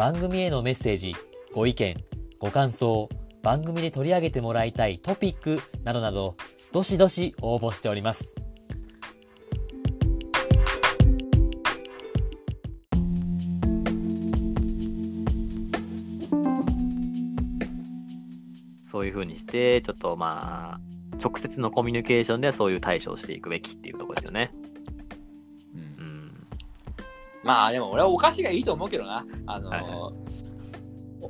番組へのメッセージご意見ご感想番組で取り上げてもらいたいトピックなどなどどしどし応募しておりますそういうふうにして、ちょっとまあ、直接のコミュニケーションではそういう対処をしていくべきっていうところですよね。まあでも俺はお菓子がいいと思うけどな。あのーはいは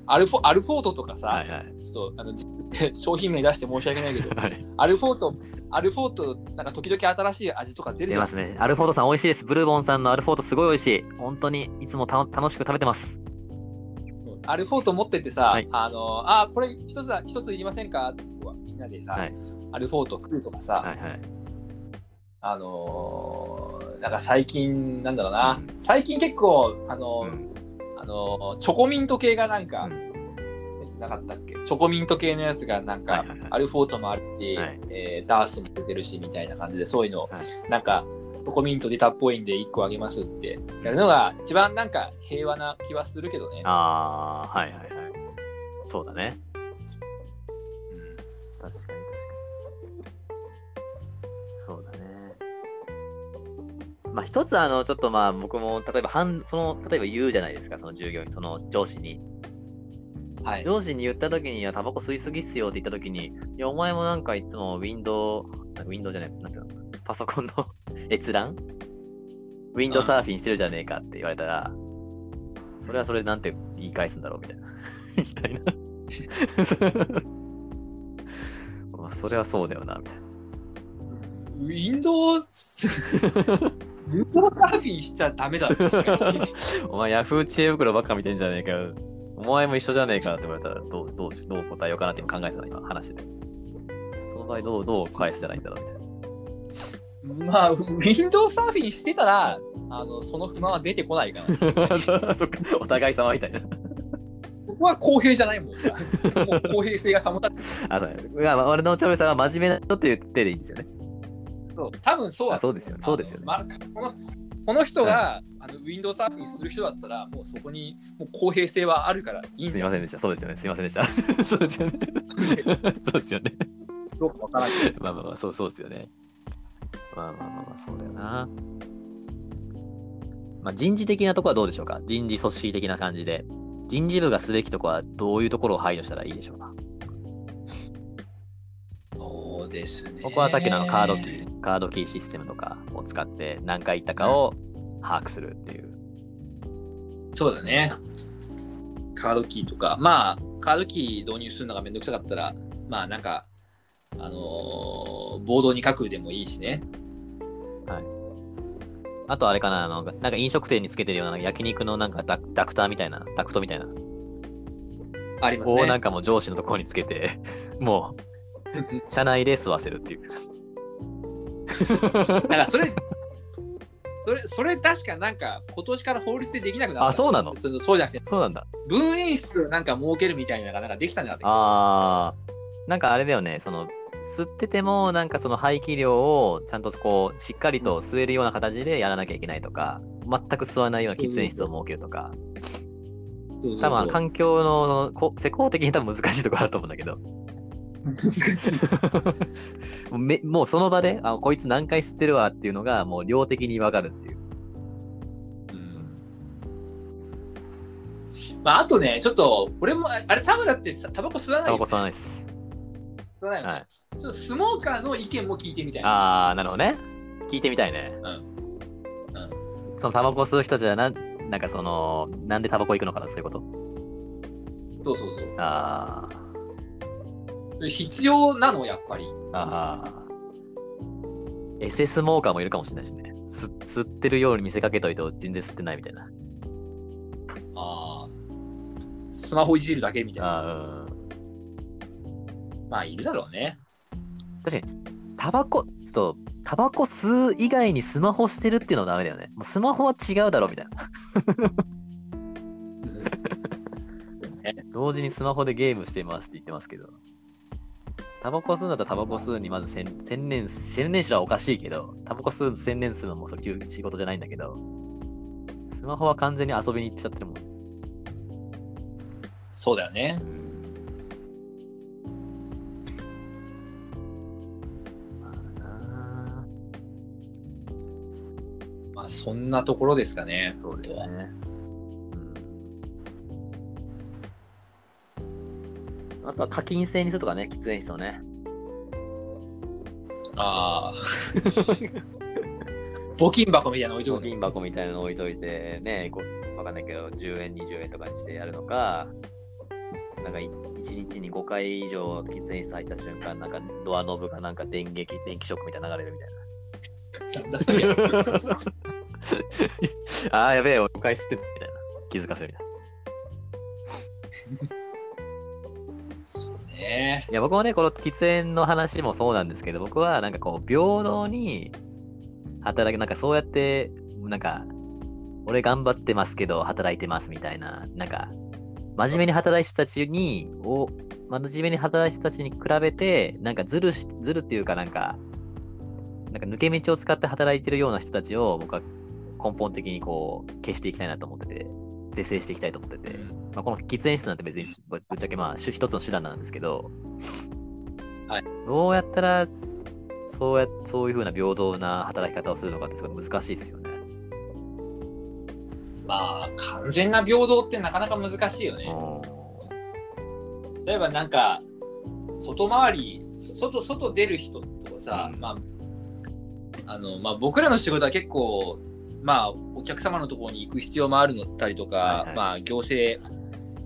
アルフォアルフォートとかさ、はいはい。ちょっとあのじ 商品名出して申し訳ないけど、はいアルフォート、アルフォート、なんか時々新しい味とか出るじゃん。出ますね。アルフォートさん美味しいです。ブルボンさんのアルフォートすごい美味しい。本当にいつもた楽しく食べてます。アルフォート持ってってさ、はいあのーあ、これ一つだ、一ついりませんかみんなでさ、はいアルフォート食うとかさ、はいはい。あのーなんか最近、なんだろうな、うん。最近結構、あのーうん。あのーチョコミント系がなんか、うん。なかったっけ？チョコミント系のやつがなんか、はいはいはい。アルフォートもあるし、はい。えーダースも出てるしみたいな感じでそういうのを、はい。なんかチョコミント出たっぽいんで1個あげますってやるのが一番なんか平和な気はするけどね。ああ、はいはいはい。そうだね。うん。確かにまあ一つあの、ちょっとまあ僕も、例えば、半その、例えば言うじゃないですか、その従業員、その上司に。はい。上司に言った時に、いや、タバコ吸いすぎっすよって言った時に、いや、お前もなんかいつもウィンドウ、ウィンドウじゃない、なんていうの、パソコンの 閲覧？ウィンドウサーフィンしてるじゃねえかって言われたら、それはそれでなんて言い返すんだろうみたいな。みたいな。まあそれはそうだよな、みたいな。ウィンドウス、ウィンドウサーフィンしちゃダメだお前、ヤフー知恵袋ばっか見てんじゃねえかよ。お前も一緒じゃねえかって言われたら、どう、どうし、どう答えようかなって今考えてたの、今話してて。その場合、どう、どう返すじゃないんだろうみたいな。まあ、ウィンドウサーフィンしてたら、あのその不満は出てこないから。そっか、お互い様みたいな。ここは公平じゃないもんさ。もう公平性が保たれてる。あ、そういや、俺のお茶目さんは真面目な人っていう手でいいんですよね。そう多分そうだあそうですよね。そうですよね。あのまこのこの人が、あのウィンドウサーフィンする人だったら、もうそこにもう公平性はあるからいいすいませんでした。そうですよね。すいませんでした。そうですよね。そうですよね。どうかわからない。まあまあまあ、そうそうですよね。まあまあまあまあ、そうだよな。まあ人事的なところはどうでしょうか？人事組織的な感じで。人事部がすべきところはどういうところを配慮したらいいでしょうか？ですね。僕はさっきのカードキー、カードキーシステムとかを使って何回行ったかを把握するっていう。そうだね。カードキーとか、まあ、カードキー導入するのがめんどくさかったら、まあなんか、あのーボードに書くでもいいしね。あとあれかな、あの、なんか飲食店につけてるような焼肉のなんかダダクターみたいな、ダクトみたいな。ありますね。こうなんかもう上司のところにつけて、もう、社内で吸わせるっていう。だからそれ、それ、それ確かなんか今年から法律でできなくなった。あそうなの？そそうじゃなくて、そうなんだ。分演出をなんか設けるみたいなのがなんかできたんじゃなかっあー、なんかあれだよね、その、吸ってても、なんかその排気量をちゃんとこう、しっかりと吸えるような形でやらなきゃいけないとか、全く吸わないような喫煙室を設けるとか、多分環境のこ施工的に多分難しいところあると思うんだけど、難しい。もうめもうその場で、あ、こいつ何回吸ってるわっていうのが、もう量的にわかるっていう。まあ、あとね、ちょっと、俺も、ああれ、多分だってさ、タバコ吸わない。タバコ吸わないです。吸わないはい。ちょっとスモーカーの意見も聞いてみたいな。あー、なるほどね。聞いてみたいね。うん。そのタバコ吸う人じゃな、なんかその、なんでタバコ行くのかな、そういうこと？そうそうそう。あー。必要なの、やっぱり。ああ。SS スモーカーもいるかもしれないしね。吸吸ってるように見せかけといて全然吸ってないみたいな。ああ。スマホいじるだけみたいな。あーうんまあ、いるだろうね。確かに、タバコ、ちょっと、タバコ吸う以外にスマホしてるっていうのはダメだよね。もうスマホは違うだろうみたいな。同時にスマホでゲームしてますって言ってますけど。タバコ吸うんだったらタバコ吸うにまず専専念、専念しろはおかしいけど、タバコ吸う専念するのもそういう仕事じゃないんだけど、スマホは完全に遊びに行っちゃってるもん。そうだよね。まあ、そんなところですかね。そうですね。あとは課金制にするとかね、喫煙室をね。ああ。募金箱みたいなの置いとくの？貯金箱みたいなの置いといて、ね、こうわかんないけど、10円、20円とかにしてやるのか、なんかい1日に5回以上喫煙室入った瞬間、なんかドアノブがなんか電撃、電気ショックみたいな流れるみたいなんだそれな。ああ、やべえ、俺5回吸ってるみたいな。気づかせるみたいな。ね。いや、僕もね、この喫煙の話もそうなんですけど、僕はなんかこう、平等に働く、なんかそうやって、なんか、俺頑張ってますけど、働いてますみたいな、なんか、真面目に働いた人たちに、お真面目に働いた人たちに比べて、なんかずるし、ずるっていうかなんか、なんか抜け道を使って働いてるような人たちを僕は根本的にこう消していきたいなと思ってて、是正していきたいと思ってて、まあ、この喫煙室なんて別にぶぶっちゃけまあし一つの手段なんですけど、はい、どうやったらそうやそういうふうな平等な働き方をするのかってすごい難しいですよね。まあ、完全な平等ってなかなか難しいよね。例えばなんか、外回り、そ外、外出る人とかさ、うん。まあ、あの、まあ僕らの仕事は結構、まあお客様のところに行く必要もあるのったりとか、はいはい。まあ行政、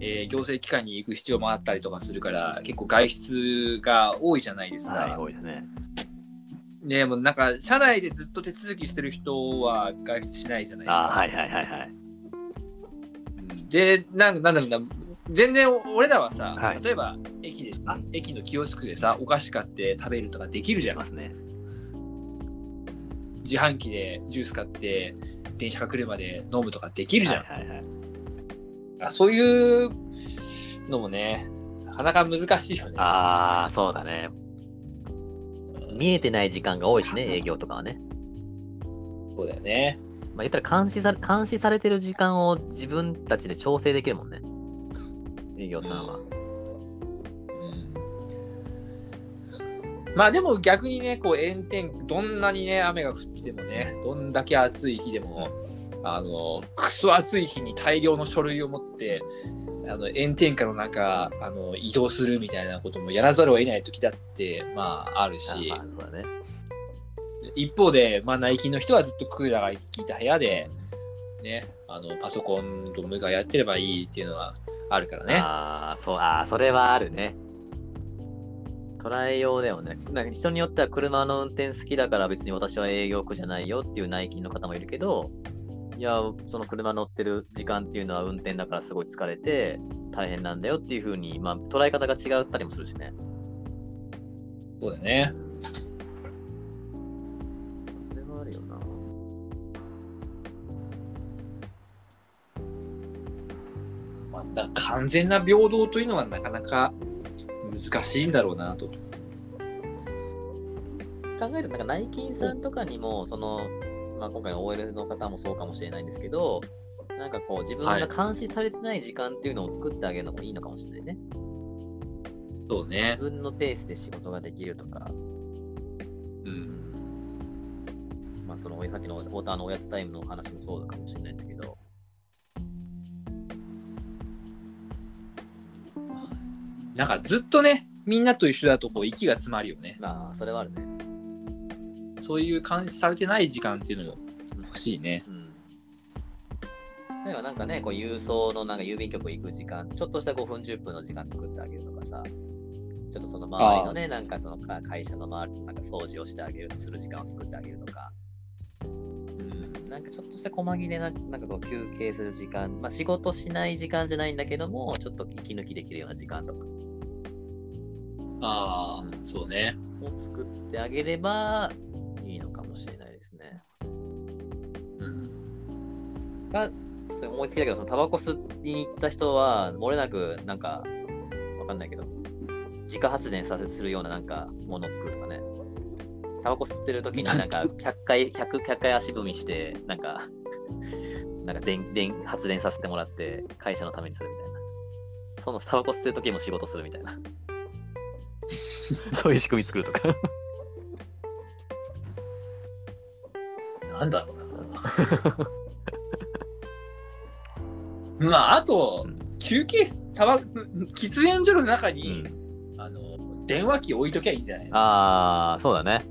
えー行政機関に行く必要もあったりとかするから、結構外出が多いじゃないですか。はい、多いですね。でもなんか、社内でずっと手続きしてる人は外出しないじゃないですか。はいはいはいはい。うんで、なんなんだろうな、全然俺らはさ、はい例えば駅でさ、駅のキオスクでさ、お菓子買って食べるとかできるじゃん。しますね。自販機でジュース買って、電車が来るまで飲むとかできるじゃん。はいはいはい。あそういうのもね、なかなか難しいよね。ああ、そうだね。見えてない時間が多いしね、営業とかはね。そうだよね。まあ、言ったら監視さ監視されてる時間を自分たちで調整できるもんね。営業さんは。うんまあでも逆にね、こう炎天、どんなにね、雨が降ってもね、どんだけ暑い日でも、あの、くそ暑い日に大量の書類を持って、あの炎天下の中あの移動するみたいなこともやらざるを得ない時だってまああるしね。一方で、まあ、内勤の人はずっとクーラーが効いた部屋で、ね、あのパソコンと向かいやってればいいっていうのはあるからね。ああ、そう、ああ、それはあるね。捉えようだよね。なんか人によっては車の運転好きだから別に私は営業区じゃないよっていう内勤の方もいるけど、いや、その車乗ってる時間っていうのは運転だからすごい疲れて大変なんだよっていうふうに、まあ、捉え方が違ったりもするしね。そうだね。それはあるよな。まあ、だ完全な平等というのはなかなか難しいんだろうなと。考えると、なんか内勤さんとかにも、その、まあ、今回の OL の方もそうかもしれないんですけど、なんかこう、自分が監視されてない時間っていうのを作ってあげるのもいいのかもしれないね。そうね自。分のペースで仕事ができるとか、うん。まあ、その、さっきの太田のおやつタイムの話もそうかもしれないんだけど、なんかずっとね、みんなと一緒だとこう息が詰まるよね。まあ、それはあるね。そういう監視されてない時間っていうのも欲しいね。うん。例えばなんかね、こう郵送のなんか郵便局行く時間、ちょっとした5分、10分の時間作ってあげるとかさ、ちょっとその周りのね、なんかそのか会社の周り、なんか掃除をしてあげる、する時間を作ってあげるとか、うん。なんかちょっとした細切れな、なんかこう休憩する時間、まあ仕事しない時間じゃないんだけども、ちょっと息抜きできるような時間とかああ、うんそうね。を作ってあげればね。うん。が、思いつきだけど、そのタバコ吸いに行った人は、漏れなく、なんか、わかんないけど、自家発電させするようななんかものを作るとかね。タバコ吸ってる時に なんか100回、100、100回足踏みして、なんか、なんか電電発電させてもらって、会社のためにするみたいな。そのタバコ吸ってる時も仕事するみたいな。そういう仕組み作るとか。なんだろうな。まあ、あとうん、休憩室、タバ喫煙所の中うに、ん。あの電話機置いときゃいいんじゃないああ、そうだね。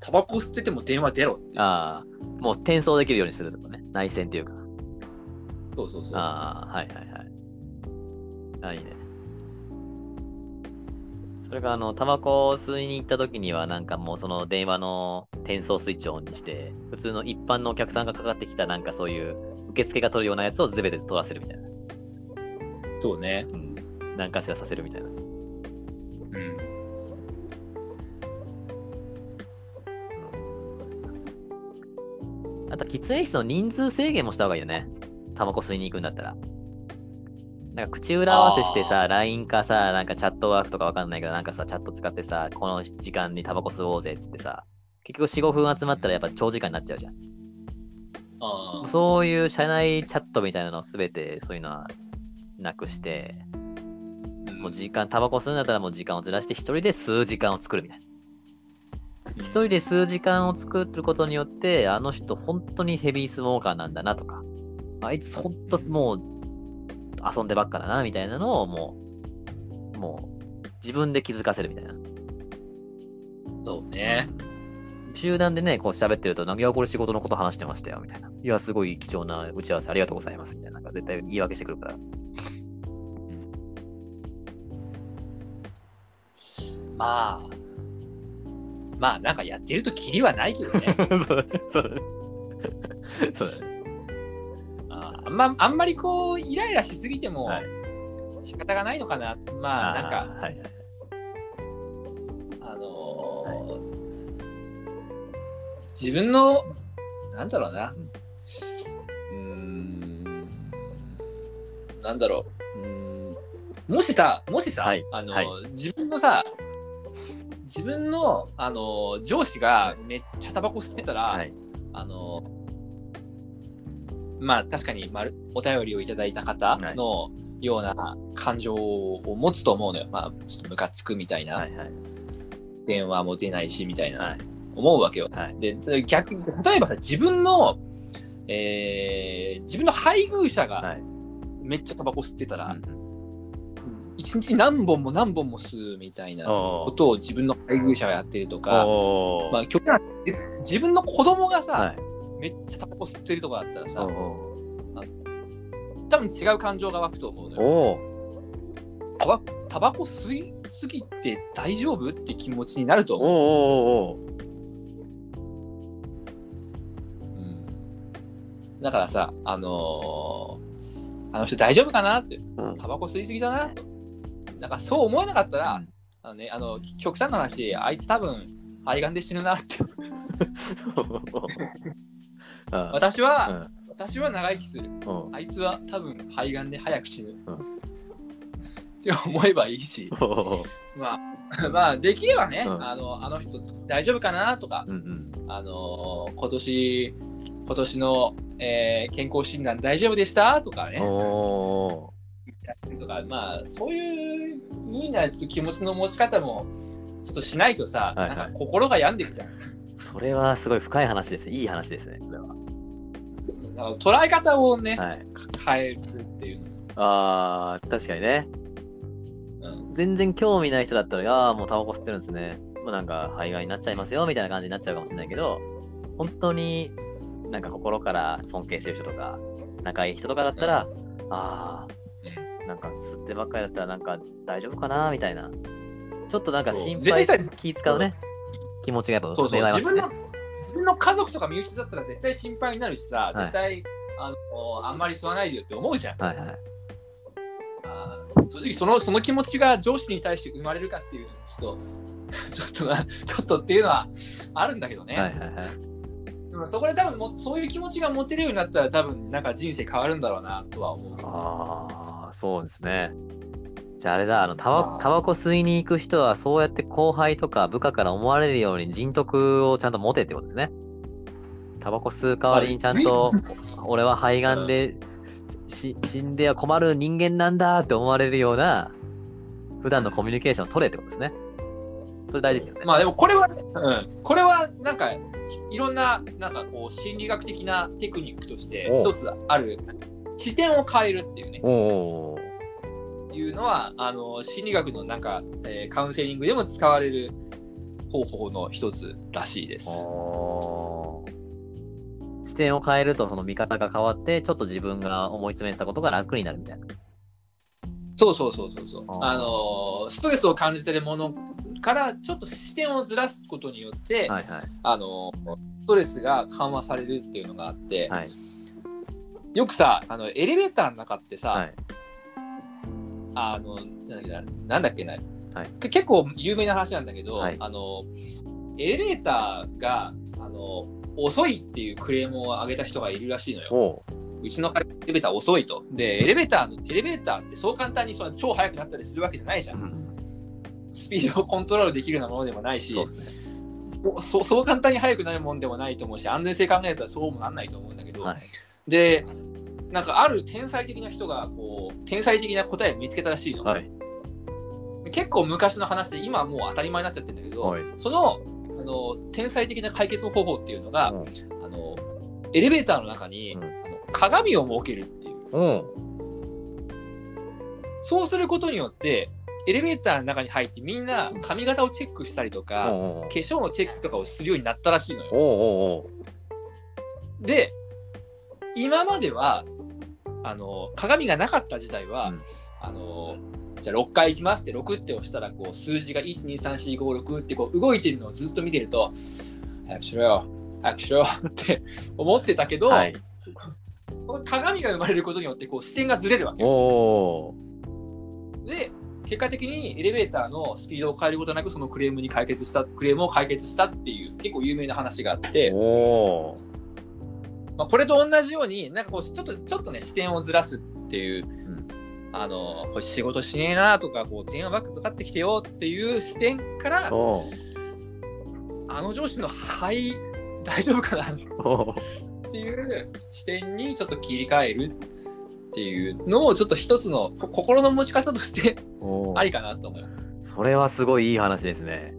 タバコ吸ってても電話出ろって。ああ、もう転送できるようにするとかね。内線っていうか。そうそうそう。ああ、はいはいはい。あいいね。それが、あの、タバコを吸いに行った時には、なんかもうその電話の転送スイッチをオンにして、普通の一般のお客さんがかかってきた、なんかそういう受付が取るようなやつを全て取らせるみたいな。そうね。うん。何かしらさせるみたいな。うん。あと、喫煙室の人数制限もした方がいいよね。タバコ吸いに行くんだったら。なんか口裏合わせしてさ、LINE かさ、なんかチャットワークとかわかんないけど、なんかさ、チャット使ってさ、この時間にタバコ吸おうぜっつってさ、結局4、5分集まったらやっぱ長時間になっちゃうじゃん。ああ。そういう社内チャットみたいなのをすべてそういうのはなくして、もう時間、タバコ吸うんだったらもう時間をずらして一人で吸う時間を作るみたいな。一人で吸う時間を作ることによって、あの人本当にヘビースモーカーなんだなとか、あいつ本当もう遊んでばっかだなみたいなのをもう、もう自分で気づかせるみたいな。そうね。集団でね、こう喋ってると、なんかいや、これ仕事のこと話してましたよ、みたいな。いや、すごい貴重な打ち合わせありがとうございます、みたいな。なんか絶対言い訳してくるから。まあ。まあ、なんかやってるとキリはないけどね。そう、そう。そうだね。あんまあんまりこう、イライラしすぎてもはい仕方がないのかな。まあ、なんか、ーはいはい。あのー自分の、なんだろうな。うーん、なんだろう。うーんもしさ、もしさ、はいあのーはい自分のさ、自分の、あのー上司がめっちゃタバコ吸ってたら、はい。あのまあ確かに、お便りをいただいた方のような感情を持つと思うのよ。まあちょっとムカつくみたいな、はいはい。電話も出ないしみたいな、はい思うわけよ。はい。で逆に例えばさ自分の、えー自分の配偶者がはい。めっちゃタバコ吸ってたら、うん一日何本も何本も吸うみたいなことを自分の配偶者がやってるとか、まあ、極端に自分の子供がさ、はい。めっちゃタバコ吸ってるとかだったらさ、お多分違う感情が湧くと思うのーよ。タバタバコ吸いすぎて大丈夫って気持ちになると思う。だからさ、あのーあの人大丈夫かなって、うんタバコ吸いすぎだなと。なんかそう思えなかったら、うんあのね、あの極端な話、あいつ多分肺がんで死ぬなって。あ私は、うん。私は長生きする。うん。あいつは多分肺がんで早く死ぬ。うん。って思えばいいし。まあ、まあ、できればね、うん。あの、あの人大丈夫かなとか、うんうん。あの、今年、今年の、えー健康診断大丈夫でしたとかね、おとか、まあ、そういうふうな気持ちの持ち方も、ちょっとしないとさ、はいはい。なんか心が病んでるじゃん。ーそれはすごい深い話ですね。いい話ですね。それは。捉え方をね、はい。変えるっていうの。ああ、確かにね。うん全然興味ない人だったら、ああ、もうタバコ吸ってるんですね。もうなんか、肺がんになっちゃいますよ、みたいな感じになっちゃうかもしれないけど、本当になんか心から尊敬してる人とか、仲いい人とかだったら、ああ、なんか吸ってばっかりだったら、なんか大丈夫かな、みたいな。ちょっとなんか心配気使うね。気持ちがやっぱそうそう、自分の、自分の家族とか身内だったら絶対心配になるしさ、はい絶対あのあんまり吸わないでよって思うじゃん。はいはい。あー正直そのその気持ちが上司に対して生まれるかっていうとちょっと ちょっとなちょっとっていうのはあるんだけどね、はいはいはい。でもそこで多分もそういう気持ちが持てるようになったら多分なんか人生変わるんだろうなとは思うああ、そうですね。じゃああれだ、あの、タバタバコ吸いに行く人は、そうやって後輩とか部下から思われるように人徳をちゃんと持てってことですね。タバコ吸う代わりにちゃんと、俺は肺がんで、し死んでは困る人間なんだって思われるような、普段のコミュニケーションを取れってことですね。それ大事ですよね。まあでもこれは、うん、これはなんかいろんななんかこう心理学的なテクニックとしてお一つある視点を変えるっていうねおおいうのはあの心理学のなんか、えーカウンセリングでも使われる方法の一つらしいです。視点を変えるとその見方が変わって、ちょっと自分が思い詰めてたことが楽になるみたいな。そうそうそうそうそうあのストレスを感じてるものからちょっと視点をずらすことによって、はいはい。あのストレスが緩和されるっていうのがあって、はい。よくさあのエレベーターの中ってさ、はい。あのなんだっけななんだっけな、はいけ結構有名な話なんだけど、はいあのエレベーターがあの遅いっていうクレームを上げた人がいるらしいのよ。おううちのエレベーター遅いと。で、エレベーターのエレベーターってそう簡単にその超速くなったりするわけじゃないじゃ。うんんスピードをコントロールできるようなものでもないし、そうね。そそうそう簡単に速くなるもんでもないと思うし、安全性考えたらそうもなんないと思うんだけど、はい。で、なんかある天才的な人がこう天才的な答えを見つけたらしいの。はい。結構昔の話で今はもう当たり前になっちゃってるんだけど、はい。そのあの天才的な解決方法っていうのが、うんあのエレベーターの中に、うんあの鏡を設けるっていう。うん。そうすることによって、エレベーターの中に入ってみんな髪型をチェックしたりとか、おうおう化粧のチェックとかをするようになったらしいのよ。で、今までは、あの、鏡がなかった時代は、うん。あの、じゃあ6回行きますって6って押したら、こう数字が1、2、3、4、5、6ってこう動いてるのをずっと見てると、早くしろよ、早くしろよって 思ってたけど、はい。この鏡が生まれることによってこう視点がずれるわけで、結果的にエレベーターのスピードを変えることなくそのクレームに解決したクレームを解決したっていう結構有名な話があって、まあ、これと同じようになんかこうちょっとちょっとね視点をずらすっていう、ん。あのこれ仕事しねえなとかこう電話ばっかかかってきてよっていう視点からあの上司の肺大丈夫かなっていう視点にちょっと切り替えるっていうのをちょっと一つのこ心の持ち方としてありかなと思う。それはすごいいい話ですね。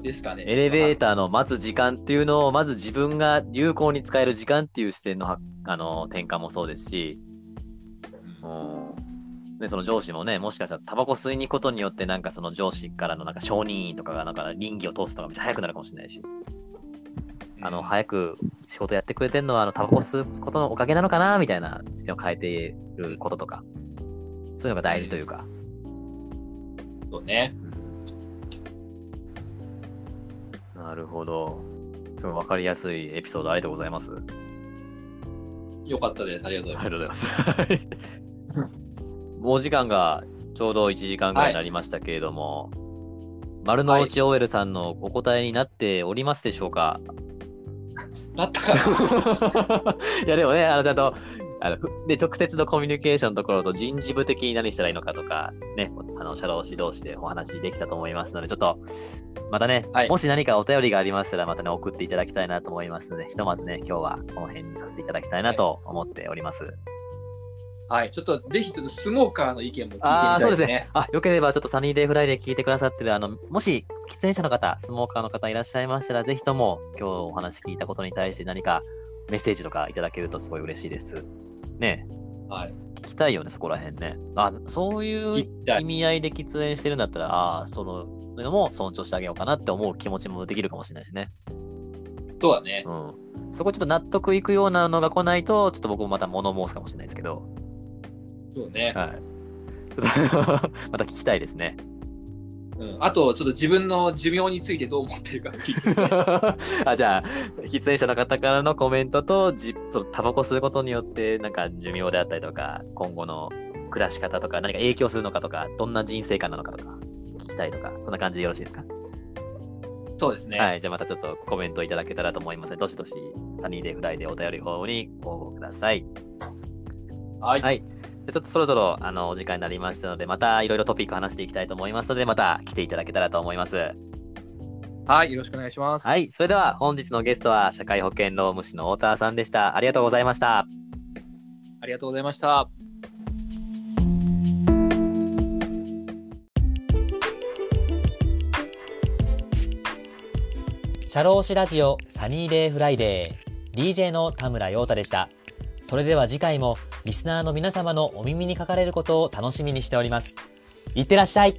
ですかね。エレベーターの待つ時間っていうのを、まず自分が有効に使える時間っていう視点のはあの転換もそうですし、うん。で、その上司もね、もしかしたらタバコ吸いに行くことによって、なんかその上司からのなんか承認員とかがなんか倫理を通すとかめっちゃ早くなるかもしれないし、あの、早く仕事やってくれてるのは、あの、タバコ吸うことのおかげなのかなみたいな視点を変えていることとか、そういうのが大事というか。そうね。なるほど。すごいわかりやすいエピソードありがとうございます。よかったです。ありがとうございま。すもうお時間がちょうど1時間ぐらいになりましたけれども、丸の内 OL さんのお答えになっておりますでしょうか、なったか。い、やでもね、あのちゃんとあのふで直接のコミュニケーションのところと人事部的に何したらいいのかとか、ね、あの社労士同士でお話できたと思いますので、ちょっとまたね、はいもし何かお便りがありましたら、またね、送っていただきたいなと思いますので、ひとまずね、今日はこの辺にさせていただきたいなと思っております。はい。ちょっとぜひちょっとスモーカーの意見も聞いてみああ、たいうでねそですすね。。あ、よければちょっとサニーデイフライデー聞いてくださってる、あの、もし喫煙者の方、スモーカーの方いらっしゃいましたら、ぜひとも今日お話聞いたことに対して何かメッセージとかいただけるとすごい嬉しいです。ねはい。聞きたいよね、そこら辺ね。あ、そういう意味合いで喫煙してるんだったら、ああ、その、そういうのも尊重してあげようかなって思う気持ちもできるかもしれないしね。そうだね。うん。そこちょっと納得いくようなのが来ないと、ちょっと僕もまた物申すかもしれないですけど、そうね。はい。ちょっと また聞きたいですね。うん、あと、ちょっと自分の寿命についてどう思ってるか聞いて、あじゃあ、喫煙者の方からのコメントと、じそのタバコ吸うことによって、なんか寿命であったりとか、今後の暮らし方とか、何か影響するのかとか、どんな人生観なのかとか、聞きたいとか、そんな感じでよろしいですか、そうですね。はい。じゃあまたちょっとコメントいただけたらと思いますどしどし、サニーデイフライデーお便りフォームにご応募ください。はい。はい。でちょっとそろそろあのお時間になりましたので、またいろいろトピック話していきたいと思いますので、また来ていただけたらと思います。はい。よろしくお願いします。はい。それでは本日のゲストは社会保険労務士の太田さんでした。ありがとうございました。ありがとうございました。社労士ラジオサニーデイフライデー DJ の田村陽太でした。それでは次回もリスナーの皆様のお耳にかかれることを楽しみにしております。いってらっしゃい